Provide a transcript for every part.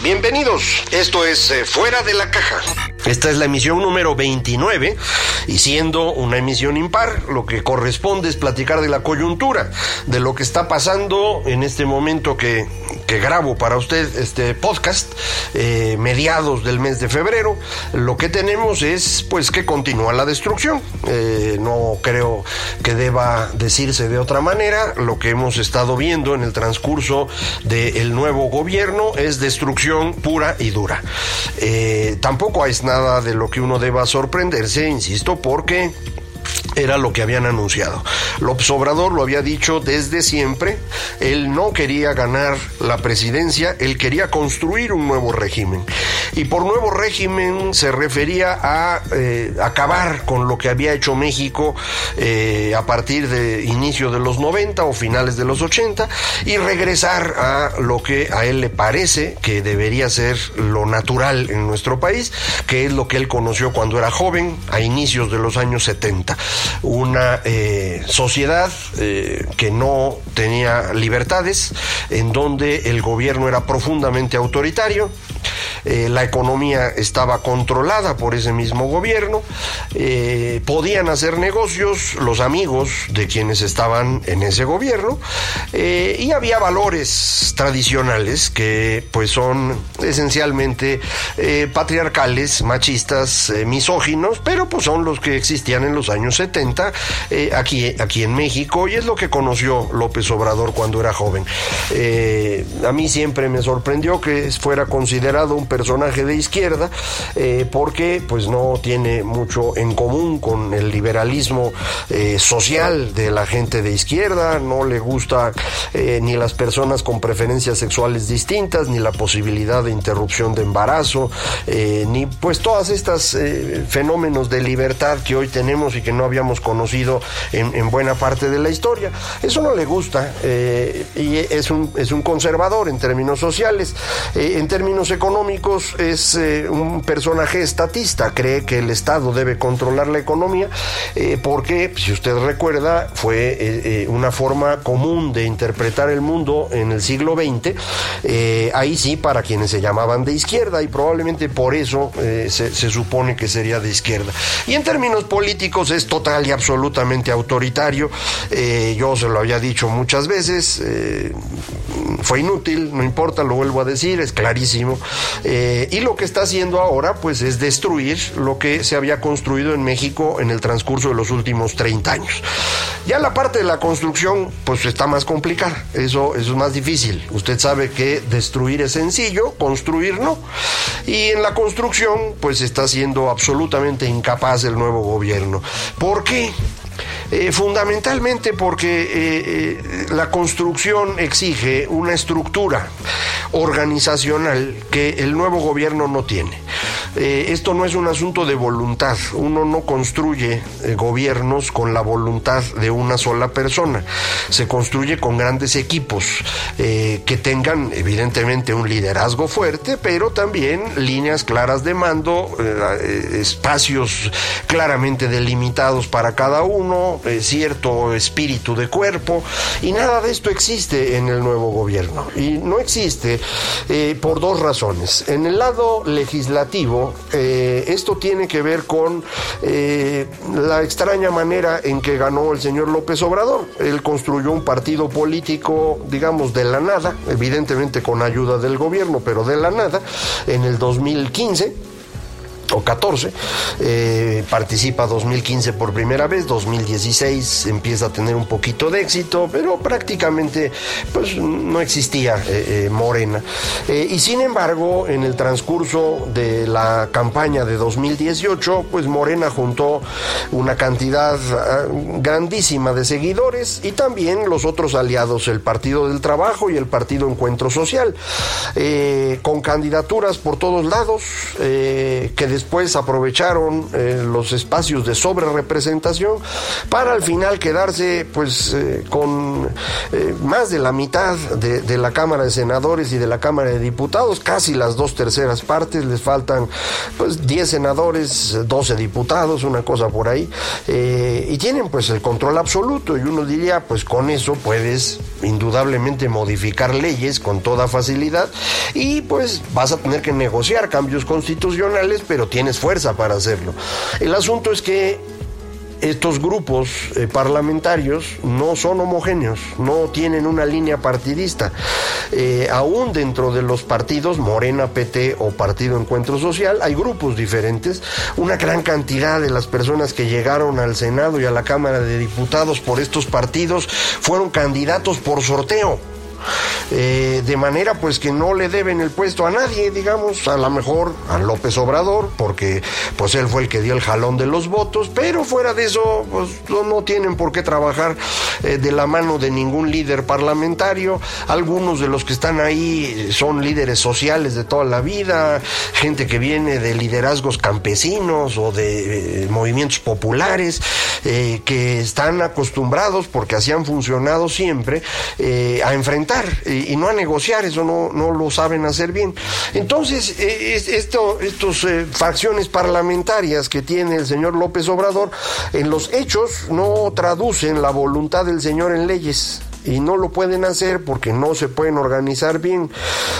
Bienvenidos, esto es eh, Fuera de la Caja. Esta es la emisión número 29 y siendo una emisión impar, lo que corresponde es platicar de la coyuntura, de lo que está pasando en este momento que, que grabo para usted este podcast, eh, mediados del mes de febrero. Lo que tenemos es pues que continúa la destrucción. Eh, no creo que deba decirse de otra manera. Lo que hemos estado viendo en el transcurso del nuevo gobierno es destrucción pura y dura. Eh, tampoco es nada de lo que uno deba sorprenderse, insisto, porque era lo que habían anunciado. López Obrador lo había dicho desde siempre, él no quería ganar la presidencia, él quería construir un nuevo régimen. Y por nuevo régimen se refería a eh, acabar con lo que había hecho México eh, a partir de inicio de los 90 o finales de los 80 y regresar a lo que a él le parece que debería ser lo natural en nuestro país, que es lo que él conoció cuando era joven, a inicios de los años 70 una eh, sociedad eh, que no tenía libertades, en donde el gobierno era profundamente autoritario, eh, la economía estaba controlada por ese mismo gobierno, podían hacer negocios los amigos de quienes estaban en ese gobierno y había valores tradicionales que pues son esencialmente patriarcales, machistas, misóginos, pero pues son los que existían en los años 70 eh, aquí, aquí en México y es lo que conoció López Obrador cuando era joven. Eh, a mí siempre me sorprendió que fuera considerado un personaje de izquierda eh, porque pues no tiene mucho en común con el liberalismo social de la gente de izquierda, no le gusta ni las personas con preferencias sexuales distintas, ni la posibilidad de interrupción de embarazo, ni pues todas estas fenómenos de libertad que hoy tenemos y que no habíamos conocido en, buena parte de la historia. Eso no le gusta eh, y es un, es un conservador en términos sociales. Eh, en términos económicos es eh, un personaje estatista, cree que el Estado debe controlar la economía porque, si usted recuerda, fue una forma común de interpretar el mundo en el siglo XX, ahí sí para quienes se llamaban de izquierda y probablemente por eso se, se supone que sería de izquierda. Y en términos políticos es y absolutamente autoritario. Eh, yo se lo había dicho muchas veces, eh, fue inútil, no importa, lo vuelvo a decir, es clarísimo. Eh, y lo que está haciendo ahora, pues, es destruir lo que se había construido en México en el transcurso de los últimos 30 años. Ya la parte de la construcción, pues, está más complicada, eso, eso es más difícil. Usted sabe que destruir es sencillo, construir no. Y en la construcción, pues, está siendo absolutamente incapaz el nuevo gobierno. ¿Por qué? Eh, fundamentalmente porque eh, eh, la construcción exige una estructura organizacional que el nuevo gobierno no tiene. esto no es un asunto de voluntad, uno no construye gobiernos con la voluntad de una sola persona, se construye con grandes equipos que tengan evidentemente un liderazgo fuerte, pero también líneas claras de mando, espacios claramente delimitados para cada uno, eh, cierto espíritu de cuerpo, y nada de esto existe en el nuevo gobierno. Y no existe eh, por dos razones. En el lado legislativo, eh, esto tiene que ver con la extraña manera en que ganó el señor López Obrador. Él construyó un partido político, digamos, de la nada, evidentemente con ayuda del gobierno, pero de la nada, en el 2015 o 14, eh, participa 2015 por primera vez, 2016 empieza a tener un poquito de éxito, pero prácticamente pues no existía eh, eh, Morena. y sin embargo, en el transcurso de la campaña de 2018, pues Morena juntó una cantidad ah, grandísima de seguidores y también los otros aliados, el Partido del Trabajo y el Partido Encuentro Social, con candidaturas por todos lados que después aprovecharon eh, los espacios de sobrerepresentación para al final quedarse pues eh, con eh, más de la mitad de, la Cámara de Senadores y de la Cámara de Diputados, casi las dos terceras partes, les faltan pues 10 senadores, 12 diputados, una cosa por ahí, y tienen pues el control absoluto y uno diría pues con eso puedes indudablemente modificar leyes con toda facilidad y pues vas a tener que negociar cambios constitucionales, pero tienes fuerza para hacerlo. El asunto es que estos grupos eh, parlamentarios no son homogéneos, no tienen una línea partidista. Eh, aún dentro de los partidos, Morena, PT o Partido Encuentro Social, hay grupos diferentes. Una gran cantidad de las personas que llegaron al Senado y a la Cámara de Diputados por estos partidos fueron candidatos por sorteo. Eh, de manera pues que no le deben el puesto a nadie, digamos, a lo mejor a López Obrador, porque pues él fue el que dio el jalón de los votos, pero fuera de eso, pues no, tienen por qué trabajar eh, de la mano de ningún líder parlamentario, algunos de los que están ahí son líderes sociales de toda la vida, gente que viene de liderazgos campesinos o de eh, movimientos populares, que están acostumbrados, porque así han funcionado siempre, a enfrentar y, no a negociar, eso no, no lo saben hacer bien. Entonces, eh, esto, estos eh, facciones parlamentarias que tiene el señor López Obrador, en los hechos no traducen la voluntad del señor en leyes y no lo pueden hacer porque no se pueden organizar bien.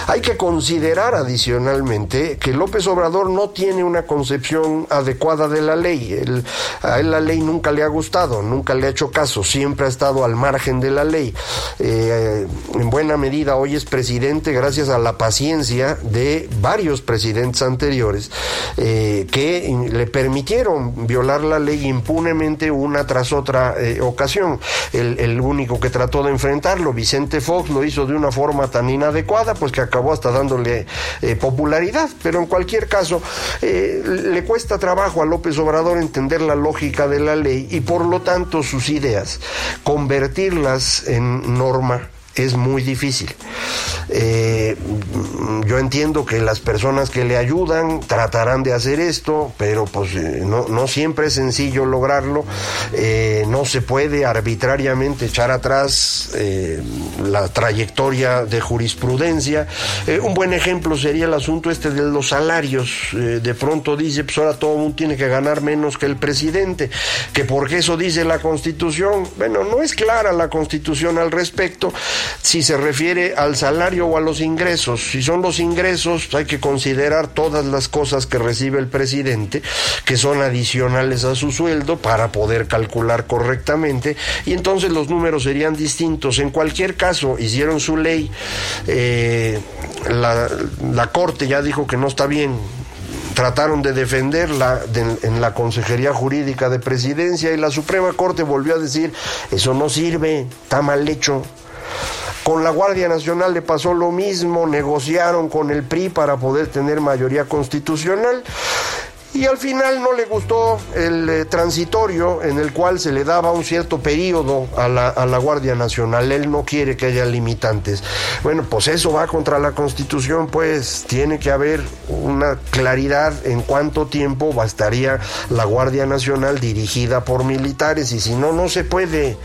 Hay que considerar adicionalmente que López Obrador no tiene una concepción adecuada de la ley. a él la ley nunca le ha gustado, nunca le ha hecho caso, siempre ha estado al margen de la ley. Eh, en buena medida hoy es presidente gracias a la paciencia de varios presidentes anteriores eh, que le permitieron violar la ley impunemente una tras otra eh, ocasión. El, el único que trató de enfrentarlo. Vicente Fox lo hizo de una forma tan inadecuada, pues que acabó hasta dándole eh, popularidad. Pero en cualquier caso, eh, le cuesta trabajo a López Obrador entender la lógica de la ley y por lo tanto sus ideas, convertirlas en norma es muy difícil. Eh, entiendo que las personas que le ayudan tratarán de hacer esto, pero pues eh, no, siempre es sencillo lograrlo. Eh, no se puede arbitrariamente echar atrás la trayectoria de jurisprudencia. un buen ejemplo sería el asunto este de los salarios. de pronto dice, pues ahora todo el mundo tiene que ganar menos que el presidente, que porque eso dice la Constitución. Bueno, no es clara la Constitución al respecto si se refiere al salario o a los ingresos. Si son los ingresos, hay que considerar todas las cosas que recibe el presidente, que son adicionales a su sueldo, para poder calcular correctamente, y entonces los números serían distintos. En cualquier caso, hicieron su ley, eh, la, la Corte ya dijo que no está bien trataron de defenderla en la Consejería Jurídica de Presidencia y la Suprema Corte volvió a decir, eso no sirve, está mal hecho. Con la Guardia Nacional le pasó lo mismo, negociaron con el PRI para poder tener mayoría constitucional y al final no le gustó el eh, transitorio en el cual se le daba un cierto periodo a la, a la, Guardia Nacional. Él no quiere que haya limitantes. Bueno, pues eso va contra la Constitución, pues tiene que haber una claridad en cuánto tiempo bastaría la Guardia Nacional dirigida por militares y si no, no se puede.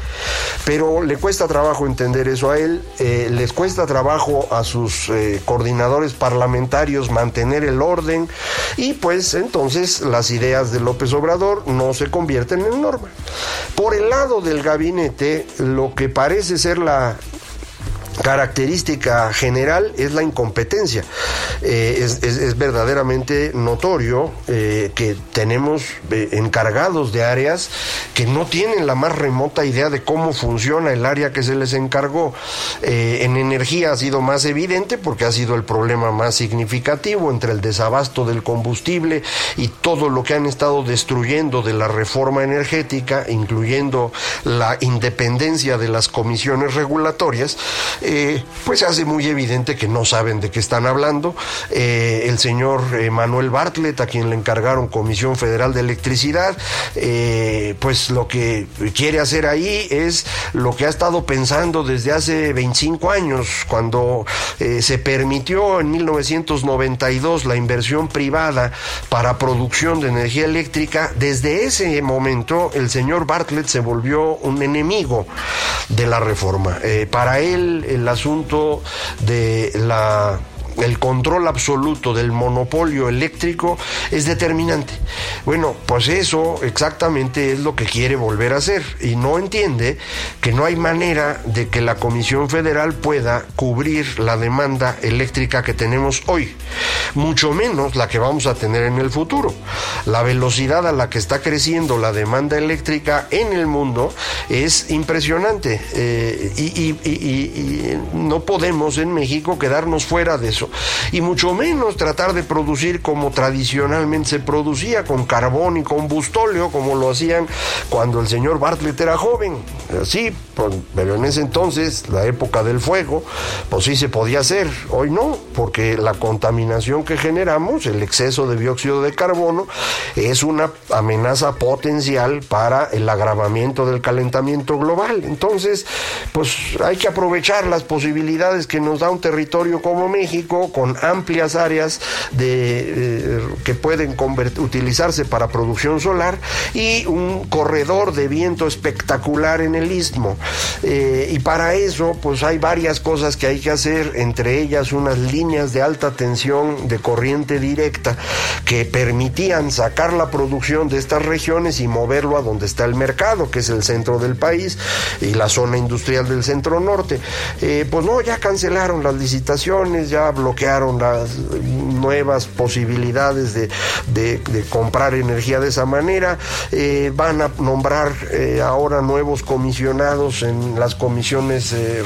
Pero le cuesta trabajo entender eso a él, eh, les cuesta trabajo a sus eh, coordinadores parlamentarios mantener el orden y pues entonces las ideas de López Obrador no se convierten en norma. Por el lado del gabinete, lo que parece ser la característica general es la incompetencia. Eh, es, verdaderamente notorio eh, que tenemos eh, encargados de áreas que no tienen la más remota idea de cómo funciona el área que se les encargó. en energía ha sido más evidente porque ha sido el problema más significativo entre el desabasto del combustible y todo lo que han estado destruyendo de la reforma energética, incluyendo la independencia de las comisiones regulatorias. Eh, pues hace muy evidente que no saben de qué están hablando. Eh, el señor eh, Manuel Bartlett, a quien le encargaron Comisión Federal de Electricidad, pues lo que quiere hacer ahí es lo que ha estado pensando desde hace 25 años, cuando se permitió en 1992 la inversión privada para producción de energía eléctrica. Desde ese momento el señor Bartlett se volvió un enemigo de la reforma. para él, el asunto de la el control absoluto del monopolio eléctrico es determinante. Bueno, pues eso exactamente es lo que quiere volver a hacer y no entiende que no hay manera de que la Comisión Federal pueda cubrir la demanda eléctrica que tenemos hoy, mucho menos la que vamos a tener en el futuro. La velocidad a la que está creciendo la demanda eléctrica en el mundo es impresionante eh, y no podemos en México quedarnos fuera de eso y mucho menos tratar de producir como tradicionalmente se producía, con carbón y combustóleo, como lo hacían cuando el señor Bartlett era joven. Pero en ese entonces, la época del fuego, pues sí se podía hacer. Hoy no, porque la contaminación que generamos, el exceso de dióxido de carbono, es una amenaza potencial para el agravamiento del calentamiento global. Entonces, pues hay que aprovechar las posibilidades que nos da un territorio como México, con amplias áreas de, eh, que pueden utilizarse para producción solar y un corredor de viento espectacular en el istmo. Eh, y para eso, pues hay varias cosas que hay que hacer, entre ellas unas líneas de alta tensión de corriente directa que permitían sacar la producción de estas regiones y moverlo a donde está el mercado, que es el centro del país y la zona industrial del centro norte. Eh, pues no, ya cancelaron las licitaciones, ya bloquearon las nuevas posibilidades de, comprar energía de esa manera, eh, van a nombrar ahora nuevos comisionados en las comisiones eh,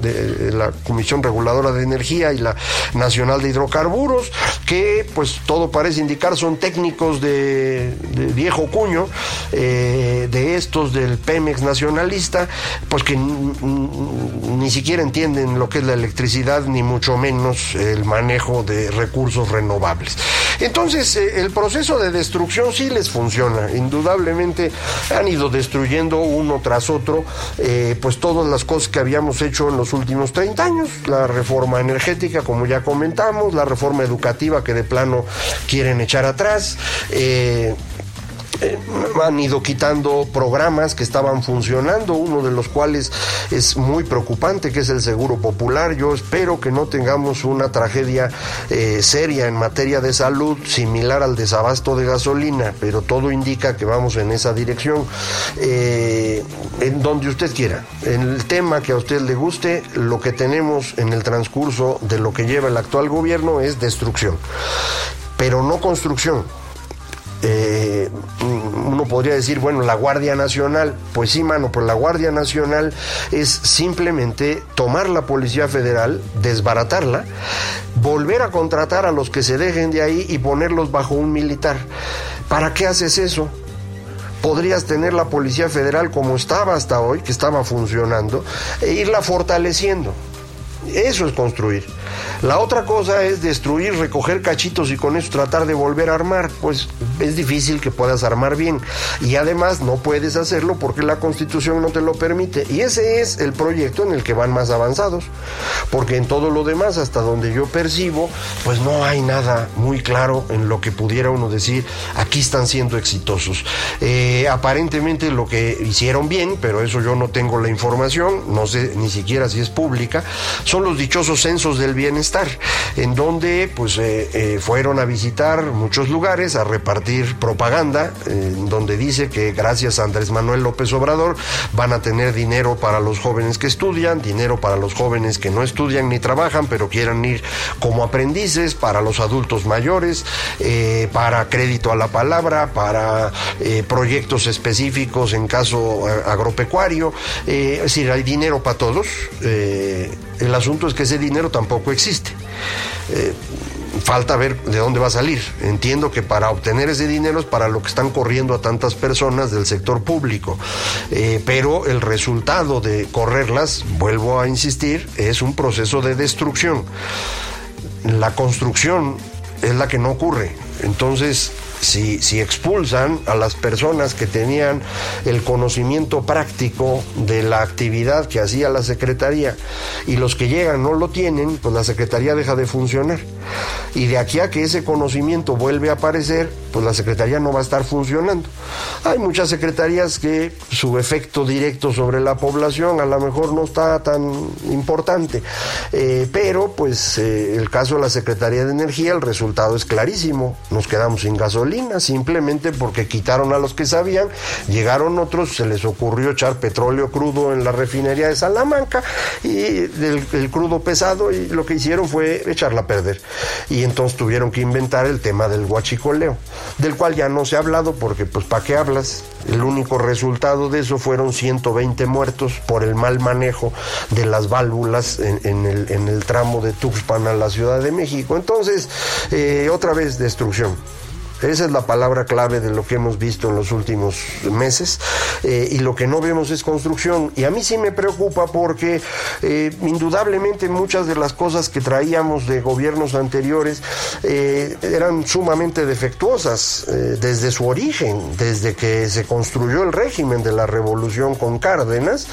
de, la Comisión Reguladora de Energía y la Nacional de Hidrocarburos, que pues todo parece indicar son técnicos de, viejo cuño, eh, de estos del Pemex nacionalista, pues que ni siquiera entienden lo que es la electricidad, ni mucho menos el manejo de recursos renovables. Entonces, eh, el proceso de destrucción sí les funciona, indudablemente han ido destruyendo uno tras otro, pues todas las cosas que habíamos hecho en los últimos 30 años, la reforma energética, como ya comentamos, la reforma educativa que de plano quieren echar atrás. Eh, eh, han ido quitando programas que estaban funcionando, uno de los cuales es muy preocupante, que es el Seguro Popular. Yo espero que no tengamos una tragedia eh, seria en materia de salud similar al desabasto de gasolina, pero todo indica que vamos en esa dirección. Eh, en donde usted quiera, en el tema que a usted le guste, lo que tenemos en el transcurso de lo que lleva el actual gobierno es destrucción, pero no construcción eh, uno podría decir, bueno, la Guardia Nacional, pues sí, mano, pues la Guardia Nacional es simplemente tomar la Policía Federal, desbaratarla, volver a contratar a los que se dejen de ahí y ponerlos bajo un militar. ¿Para qué haces eso? podrías tener la Policía Federal como estaba hasta hoy, que estaba funcionando, e irla fortaleciendo. Eso es construir. La otra cosa es destruir, recoger cachitos y con eso tratar de volver a armar. Pues es difícil que puedas armar bien. Y además no puedes hacerlo porque la constitución no te lo permite. Y ese es el proyecto en el que van más avanzados. Porque en todo lo demás, hasta donde yo percibo, pues no hay nada muy claro en lo que pudiera uno decir, aquí están siendo exitosos. Eh, aparentemente lo que hicieron bien, pero eso yo no tengo la información, no sé ni siquiera si es pública, son los dichosos censos del bienestar, en donde pues eh, eh, fueron a visitar muchos lugares, a repartir propaganda, en donde dice que gracias a Andrés Manuel López Obrador van a tener dinero para los jóvenes que estudian, dinero para los jóvenes que no estudian ni trabajan, pero quieran ir como aprendices, para los adultos mayores, eh, para crédito a la palabra, para proyectos específicos en caso agropecuario, es decir, hay dinero para todos. El asunto es que ese dinero tampoco existe. Eh, falta ver de dónde va a salir. Entiendo que para obtener ese dinero es para lo que están corriendo a tantas personas del sector público, eh, pero el resultado de correrlas, vuelvo a insistir, es un proceso de destrucción. La construcción es la que no ocurre. Entonces, si, si, expulsan a las personas que tenían el conocimiento práctico de la actividad que hacía la Secretaría y los que llegan no lo tienen, pues la Secretaría deja de funcionar. Y de aquí a que ese conocimiento vuelve a aparecer, pues la Secretaría no va a estar funcionando. Hay muchas secretarías que su efecto directo sobre la población a lo mejor no está tan importante, eh, pero pues eh, el caso de la Secretaría de Energía, el resultado es clarísimo, nos quedamos sin gasolina, simplemente porque quitaron a los que sabían, llegaron otros, se les ocurrió echar petróleo crudo en la refinería de Salamanca y el, crudo pesado y lo que hicieron fue echarla a perder. Y entonces tuvieron que inventar el tema del huachicoleo, del cual ya no se ha hablado porque pues ¿para qué hablas? El único resultado de eso fueron 120 muertos por el mal manejo de las válvulas en, el, en el, tramo de Tuxpan a la Ciudad de México. Entonces, eh, otra vez destrucción. Esa es la palabra clave de lo que hemos visto en los últimos meses eh, y lo que no vemos es construcción. Y a mí sí me preocupa porque eh, indudablemente muchas de las cosas que traíamos de gobiernos anteriores eh, eran sumamente defectuosas desde su origen, desde que se construyó el régimen de la revolución con Cárdenas.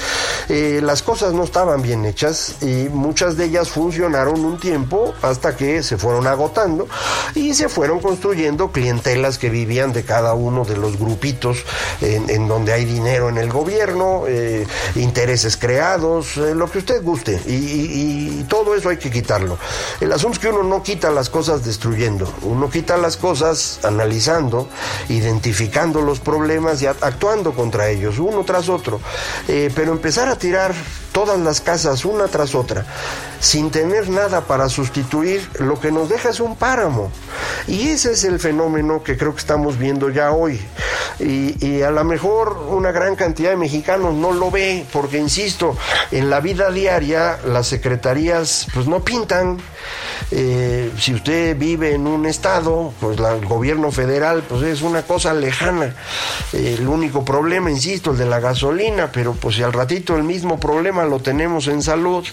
las cosas no estaban bien hechas y muchas de ellas funcionaron un tiempo hasta que se fueron agotando y se fueron construyendo clientes telas que vivían de cada uno de los grupitos en, donde hay dinero en el gobierno, eh, intereses creados, eh, lo que usted guste. Y, todo eso hay que quitarlo. El asunto es que uno no quita las cosas destruyendo, uno quita las cosas analizando, identificando los problemas y actuando contra ellos, uno tras otro. Eh, pero empezar a tirar todas las casas una tras otra, sin tener nada para sustituir, lo que nos deja es un páramo. Y ese es el fenómeno que creo que estamos viendo ya hoy. Y, a lo mejor una gran cantidad de mexicanos no lo ve, porque insisto, en la vida diaria las secretarías pues no pintan. Eh, si usted vive en un estado, pues el gobierno federal pues es una cosa lejana. el único problema, insisto, el de la gasolina, pero pues si al ratito el mismo problema lo tenemos en salud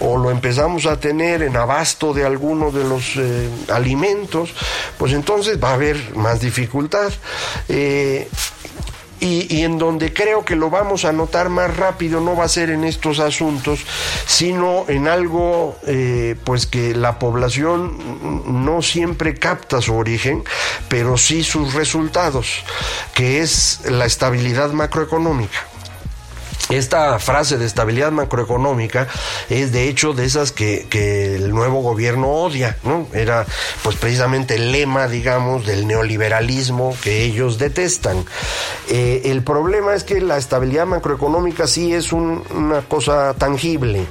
o lo empezamos a tener en abasto de alguno de los eh, alimentos, pues entonces va a haber más dificultad. Eh, y, en donde creo que lo vamos a notar más rápido no va a ser en estos asuntos, sino en algo eh, pues que la población no siempre capta su origen, pero sí sus resultados, que es la estabilidad macroeconómica. Esta frase de estabilidad macroeconómica es de hecho de esas que, el nuevo gobierno odia, ¿no? Era pues precisamente el lema, digamos, del neoliberalismo que ellos detestan. Eh, el problema es que la estabilidad macroeconómica sí es una cosa tangible.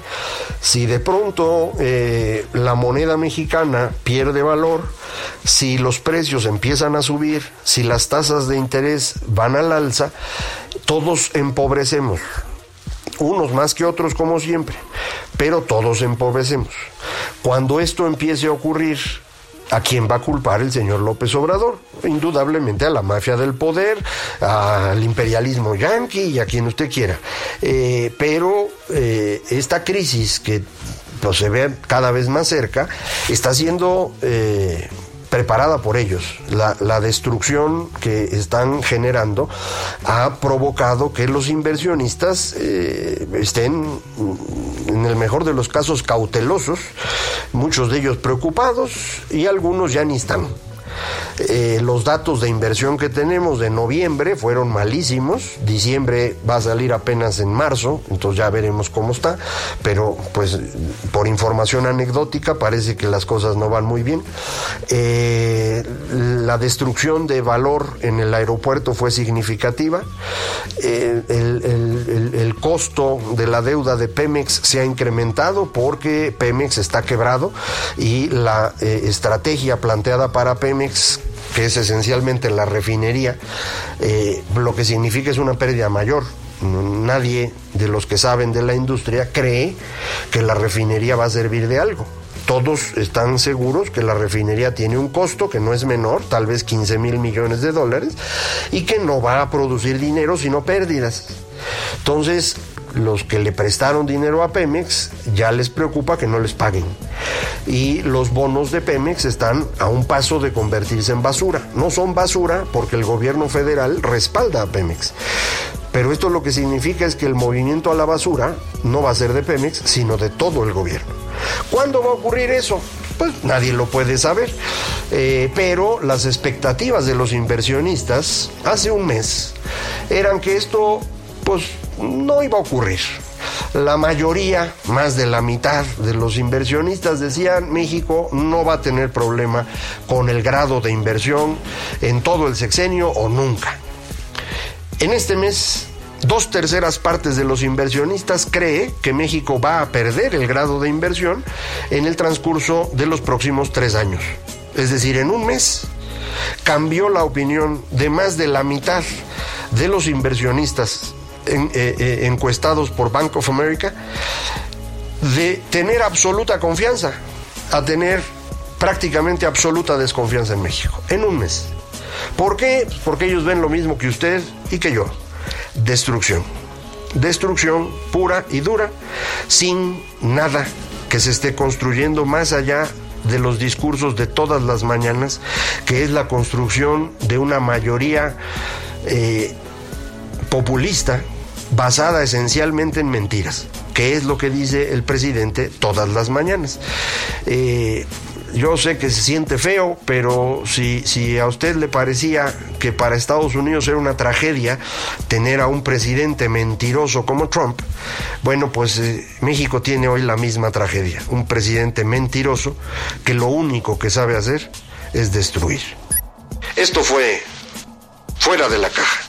Si de pronto eh, la moneda mexicana pierde valor, si los precios empiezan a subir, si las tasas de interés van al alza, todos empobrecemos unos más que otros como siempre, pero todos empobrecemos. Cuando esto empiece a ocurrir, ¿A quién va a culpar el señor López Obrador? Indudablemente a la mafia del poder, al imperialismo yanqui y a quien usted quiera. Eh, pero eh, esta crisis que pues, se ve cada vez más cerca está siendo eh, preparada por ellos. La, destrucción que están generando ha provocado que los inversionistas eh, estén, en el mejor de los casos, cautelosos, muchos de ellos preocupados y algunos ya ni están. Eh, los datos de inversión que tenemos de noviembre fueron malísimos, diciembre va a salir apenas en marzo, entonces ya veremos cómo está, pero pues por información anecdótica parece que las cosas no van muy bien. Eh, la destrucción de valor en el aeropuerto fue significativa, eh, el, costo de la deuda de Pemex se ha incrementado porque Pemex está quebrado y la estrategia planteada para Pemex que es esencialmente la refinería, eh, lo que significa es una pérdida mayor. Nadie de los que saben de la industria cree que la refinería va a servir de algo. Todos están seguros que la refinería tiene un costo que no es menor, tal vez 15 mil millones de dólares, y que no va a producir dinero sino pérdidas. Entonces, los que le prestaron dinero a Pemex ya les preocupa que no les paguen. Y los bonos de Pemex están a un paso de convertirse en basura. No son basura porque el gobierno federal respalda a Pemex. Pero esto lo que significa es que el movimiento a la basura no va a ser de Pemex, sino de todo el gobierno. ¿Cuándo va a ocurrir eso? Pues nadie lo puede saber. Eh, pero las expectativas de los inversionistas hace un mes eran que esto pues no iba a ocurrir. La mayoría, más de la mitad de los inversionistas decían México no va a tener problema con el grado de inversión en todo el sexenio o nunca. En este mes, dos terceras partes de los inversionistas cree que México va a perder el grado de inversión en el transcurso de los próximos tres años. Es decir, en un mes cambió la opinión de más de la mitad de los inversionistas eh, eh, encuestados por Bank of America, de tener absoluta confianza a tener prácticamente absoluta desconfianza en México, en un mes. ¿Por qué? Porque ellos ven lo mismo que usted y que yo. Destrucción. Destrucción pura y dura, sin nada que se esté construyendo más allá de los discursos de todas las mañanas, que es la construcción de una mayoría eh, populista basada esencialmente en mentiras, que es lo que dice el presidente todas las mañanas. Eh, yo sé que se siente feo, pero si, si a usted le parecía que para Estados Unidos era una tragedia tener a un presidente mentiroso como Trump, bueno, pues eh, México tiene hoy la misma tragedia, un presidente mentiroso que lo único que sabe hacer es destruir. Esto fue fuera de la caja.